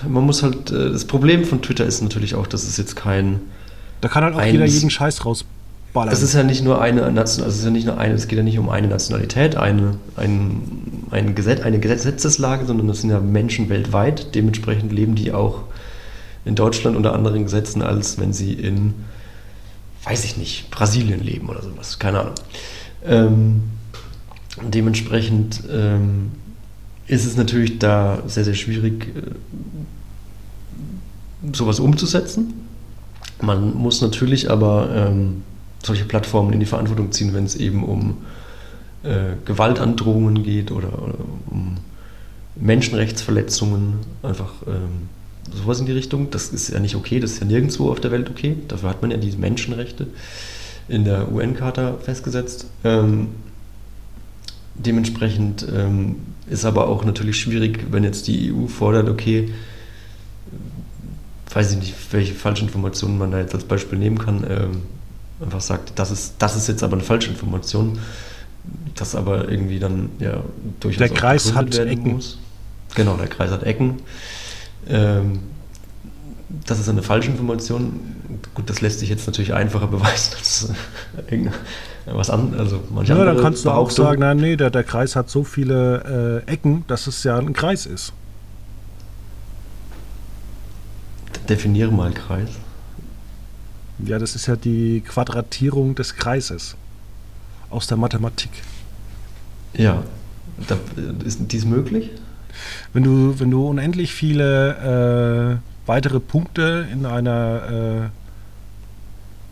man muss halt. Äh, das Problem von Twitter ist natürlich auch, dass es jetzt kein. Da kann halt auch jeder jeden Scheiß rausballern. Es ist ja nicht nur eine Nation, also es ist ja nicht nur eine, es geht ja nicht um eine Nationalität, eine, ein, ein Gesetz, eine Gesetzeslage, sondern es sind ja Menschen weltweit. Dementsprechend leben die auch in Deutschland unter anderen Gesetzen, als wenn sie in, weiß ich nicht, Brasilien leben oder sowas. Keine Ahnung. Ähm, dementsprechend ähm, ist es natürlich da sehr, sehr schwierig, äh, sowas umzusetzen. Man muss natürlich aber ähm, solche Plattformen in die Verantwortung ziehen, wenn es eben um äh, Gewaltandrohungen geht oder, oder, um Menschenrechtsverletzungen, einfach ähm, sowas in die Richtung. Das ist ja nicht okay, das ist ja nirgendwo auf der Welt okay. Dafür hat man ja diese Menschenrechte in der UN-Charta festgesetzt. Ähm, dementsprechend ähm, ist aber auch natürlich schwierig, wenn jetzt die EU fordert, okay, weiß ich nicht, welche Falschinformationen man da jetzt als Beispiel nehmen kann, ähm, einfach sagt, das ist, das ist jetzt aber eine Falschinformation, das aber irgendwie dann ja durchaus Der Kreis hat Ecken. Muss. Genau, der Kreis hat Ecken. Ähm, das ist eine Falschinformation. Gut, das lässt sich jetzt natürlich einfacher beweisen als was anderes. Also manche ja, dann kannst du auch sagen, nein, nee, der, der Kreis hat so viele äh, Ecken, dass es ja ein Kreis ist. Definiere mal Kreis. Ja, das ist ja die Quadratierung des Kreises aus der Mathematik. Ja, da, ist dies möglich? wenn du, wenn du unendlich viele äh, weitere Punkte in einer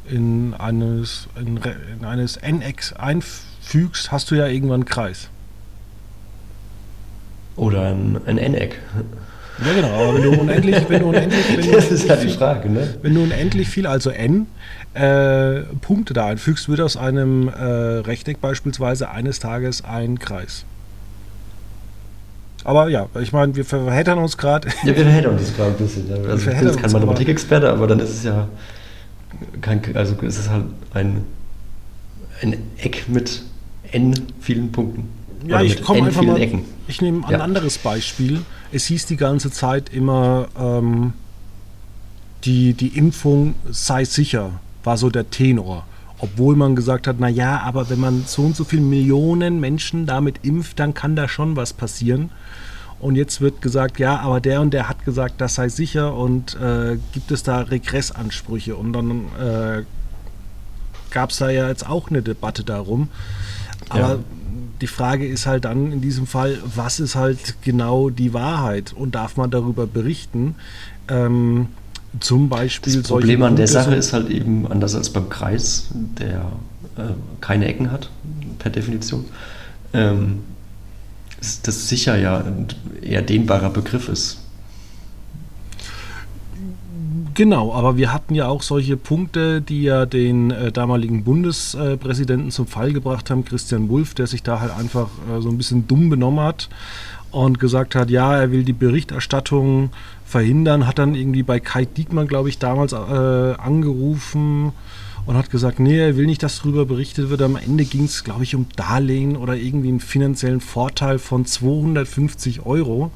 äh, in eines, in, in eines NX einfügst, hast du ja irgendwann einen Kreis. Oder ein, ein N-Eck. Ja, genau, aber wenn du unendlich, wenn du unendlich, wenn das ist ja die Frage, ne? Wenn du unendlich viel, also n, äh, Punkte da einfügst, wird aus einem äh, Rechteck beispielsweise eines Tages ein Kreis. Aber ja, ich meine, wir verheddern uns gerade. Ja, wir verheddern uns gerade ein bisschen. Ja. Also ich bin jetzt kein Mathematikexperte, aber dann ist es ja kein, also ist es halt ein, ein Eck mit n vielen Punkten. Ja, ich komme einfach mal. Ecken. Ich nehme ein ja. anderes Beispiel. Es hieß die ganze Zeit immer, ähm, die, die Impfung sei sicher, war so der Tenor. Obwohl man gesagt hat, naja, aber wenn man so und so viele Millionen Menschen damit impft, dann kann da schon was passieren. Und jetzt wird gesagt, ja, aber der und der hat gesagt, das sei sicher und äh, gibt es da Regressansprüche. Und dann äh, gab es da ja jetzt auch eine Debatte darum. Aber ja. Die Frage ist halt dann in diesem Fall, was ist halt genau die Wahrheit und darf man darüber berichten? Ähm, zum Beispiel. Das Problem an der Sache ist halt eben anders als beim Kreis, der äh, keine Ecken hat, per Definition. Ähm, ist das sicher ja ein eher dehnbarer Begriff ist. Genau, aber wir hatten ja auch solche Punkte, die ja den äh, damaligen Bundespräsidenten zum Fall gebracht haben, Christian Wulff, der sich da halt einfach äh, so ein bisschen dumm benommen hat und gesagt hat, ja, er will die Berichterstattung verhindern, hat dann irgendwie bei Kai Diekmann, glaube ich, damals äh, angerufen und hat gesagt, nee, er will nicht, dass darüber berichtet wird. Am Ende ging es, glaube ich, um Darlehen oder irgendwie einen finanziellen Vorteil von 250 Euro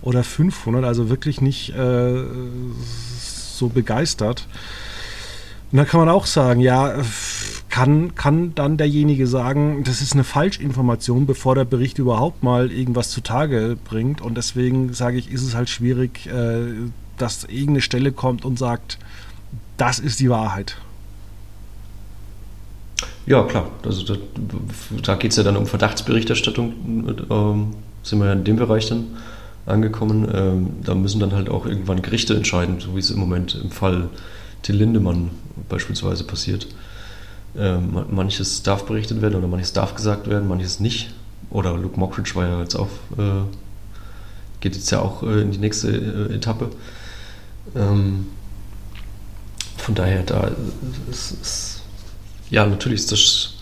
oder 500, also wirklich nicht äh, so begeistert. Und da kann man auch sagen, ja, kann, kann dann derjenige sagen, das ist eine Falschinformation, bevor der Bericht überhaupt mal irgendwas zutage bringt. Und deswegen sage ich, ist es halt schwierig, äh, dass irgendeine Stelle kommt und sagt, das ist die Wahrheit. Ja, klar. Also da, da geht es ja dann um Verdachtsberichterstattung. Ähm, sind wir ja in dem Bereich dann angekommen. Ähm, da müssen dann halt auch irgendwann Gerichte entscheiden, so wie es im Moment im Fall Till Lindemann beispielsweise passiert. Ähm, manches darf berichtet werden oder manches darf gesagt werden, manches nicht. Oder Luke Mockridge war ja jetzt auch, äh, geht jetzt ja auch äh, in die nächste äh, Etappe. Ähm, von daher, da ist, ist, ja, natürlich ist das.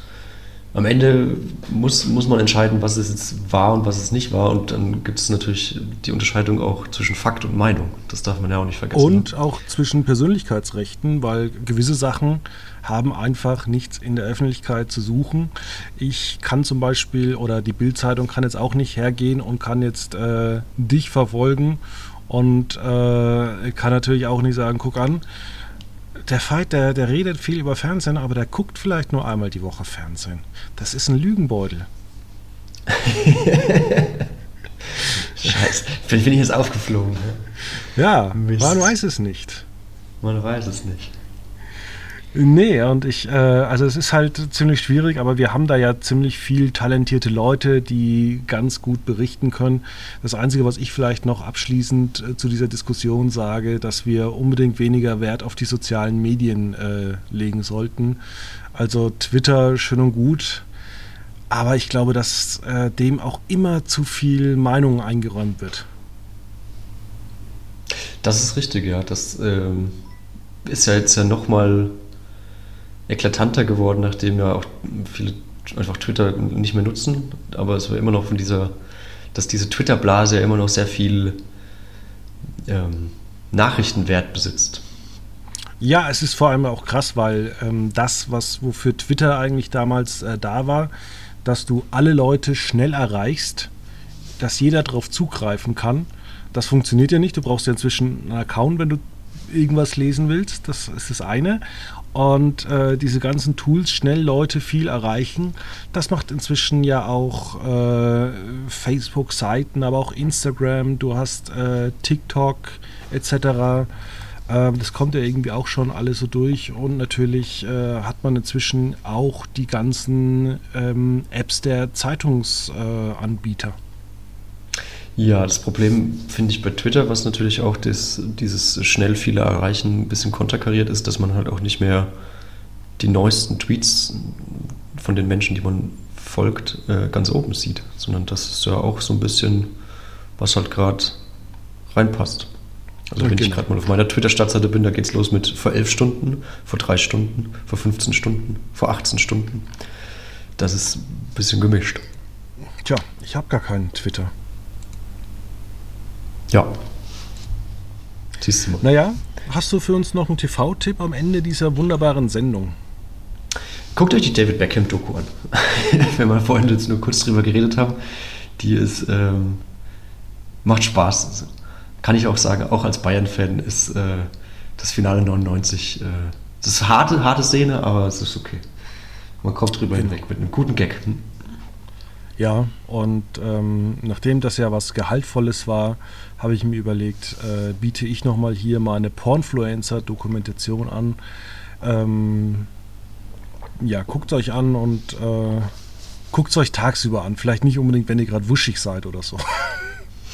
Am Ende muss, muss man entscheiden, was es jetzt war und was es nicht war. Und dann gibt es natürlich die Unterscheidung auch zwischen Fakt und Meinung. Das darf man ja auch nicht vergessen. Und ne? auch zwischen Persönlichkeitsrechten, weil gewisse Sachen haben einfach nichts in der Öffentlichkeit zu suchen. Ich kann zum Beispiel, oder die Bildzeitung kann jetzt auch nicht hergehen und kann jetzt äh, dich verfolgen und äh, kann natürlich auch nicht sagen, guck an, der Fight, der, der redet viel über Fernsehen, aber der guckt vielleicht nur einmal die Woche Fernsehen. Das ist ein Lügenbeutel. Scheiße, bin ich jetzt aufgeflogen. Ja, Mist. man weiß es nicht. Man weiß es nicht. Nee, und ich, äh, also es ist halt ziemlich schwierig, aber wir haben da ja ziemlich viel talentierte Leute, die ganz gut berichten können. Das Einzige, was ich vielleicht noch abschließend äh, zu dieser Diskussion sage, dass wir unbedingt weniger Wert auf die sozialen Medien äh, legen sollten. Also Twitter schön und gut, aber ich glaube, dass äh, dem auch immer zu viel Meinung eingeräumt wird. Das ist richtig, ja. Das ähm, ist ja jetzt ja nochmal eklatanter geworden, nachdem ja auch viele einfach Twitter nicht mehr nutzen. Aber es war immer noch von dieser, dass diese Twitter-Blase ja immer noch sehr viel ähm, Nachrichtenwert besitzt. Ja, es ist vor allem auch krass, weil ähm, das, was wofür Twitter eigentlich damals äh, da war, dass du alle Leute schnell erreichst, dass jeder darauf zugreifen kann. Das funktioniert ja nicht. Du brauchst ja inzwischen einen Account, wenn du irgendwas lesen willst. Das ist das eine und äh, diese ganzen Tools schnell Leute viel erreichen. Das macht inzwischen ja auch äh, Facebook-Seiten, aber auch Instagram, du hast äh, TikTok etc. Ähm, das kommt ja irgendwie auch schon alles so durch und natürlich äh, hat man inzwischen auch die ganzen ähm, Apps der Zeitungsanbieter. Ja, das Problem finde ich bei Twitter, was natürlich auch das, dieses schnell viele erreichen ein bisschen konterkariert ist, dass man halt auch nicht mehr die neuesten Tweets von den Menschen, die man folgt, äh, ganz oben sieht, sondern das ist ja auch so ein bisschen, was halt gerade reinpasst. Also ja, wenn genau. ich gerade mal auf meiner Twitter-Startseite bin, da geht es los mit vor elf Stunden, vor drei Stunden, vor 15 Stunden, vor 18 Stunden. Das ist ein bisschen gemischt. Tja, ich habe gar keinen Twitter. Ja. Siehst du mal. Naja, hast du für uns noch einen TV-Tipp am Ende dieser wunderbaren Sendung? Guckt euch die David Beckham-Doku an. Wenn wir vorhin jetzt nur kurz drüber geredet haben. Die ist, ähm, macht Spaß. Kann ich auch sagen, auch als Bayern-Fan ist äh, das Finale 99, äh, das ist eine harte, harte Szene, aber es ist okay. Man kommt drüber genau. hinweg mit einem guten Gag. Hm? Ja, und ähm, nachdem das ja was Gehaltvolles war, habe ich mir überlegt, äh, biete ich nochmal hier mal eine Pornfluencer-Dokumentation an. Ähm, ja, guckt euch an und äh, guckt es euch tagsüber an. Vielleicht nicht unbedingt, wenn ihr gerade wuschig seid oder so.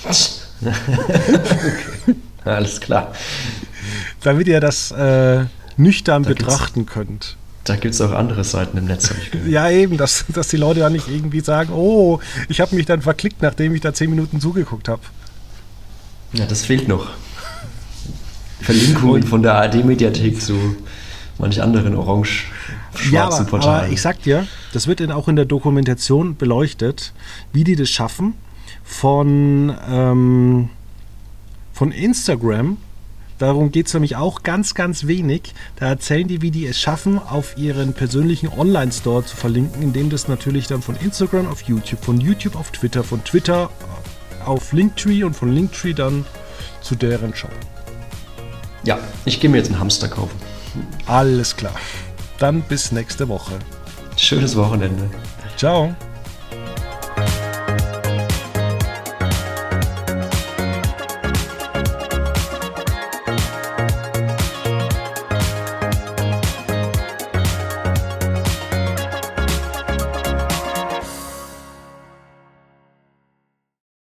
okay. Alles klar. Damit ihr das äh, nüchtern da betrachten könnt. Da gibt es auch andere Seiten im Netz, habe ich gehört. Ja, eben, dass, dass die Leute ja nicht irgendwie sagen, oh, ich habe mich dann verklickt, nachdem ich da zehn Minuten zugeguckt habe. Ja, das fehlt noch. Verlinkungen von der ARD-Mediathek zu manch anderen orange-schwarzen ja, aber, Portalen. Aber ich sag dir, das wird auch in der Dokumentation beleuchtet, wie die das schaffen, von, ähm, von Instagram Darum geht es nämlich auch ganz, ganz wenig. Da erzählen die, wie die es schaffen, auf ihren persönlichen Online-Store zu verlinken, indem das natürlich dann von Instagram auf YouTube, von YouTube auf Twitter, von Twitter auf Linktree und von Linktree dann zu deren Shop. Ja, ich gehe mir jetzt einen Hamster kaufen. Alles klar. Dann bis nächste Woche. Schönes Wochenende. Ciao.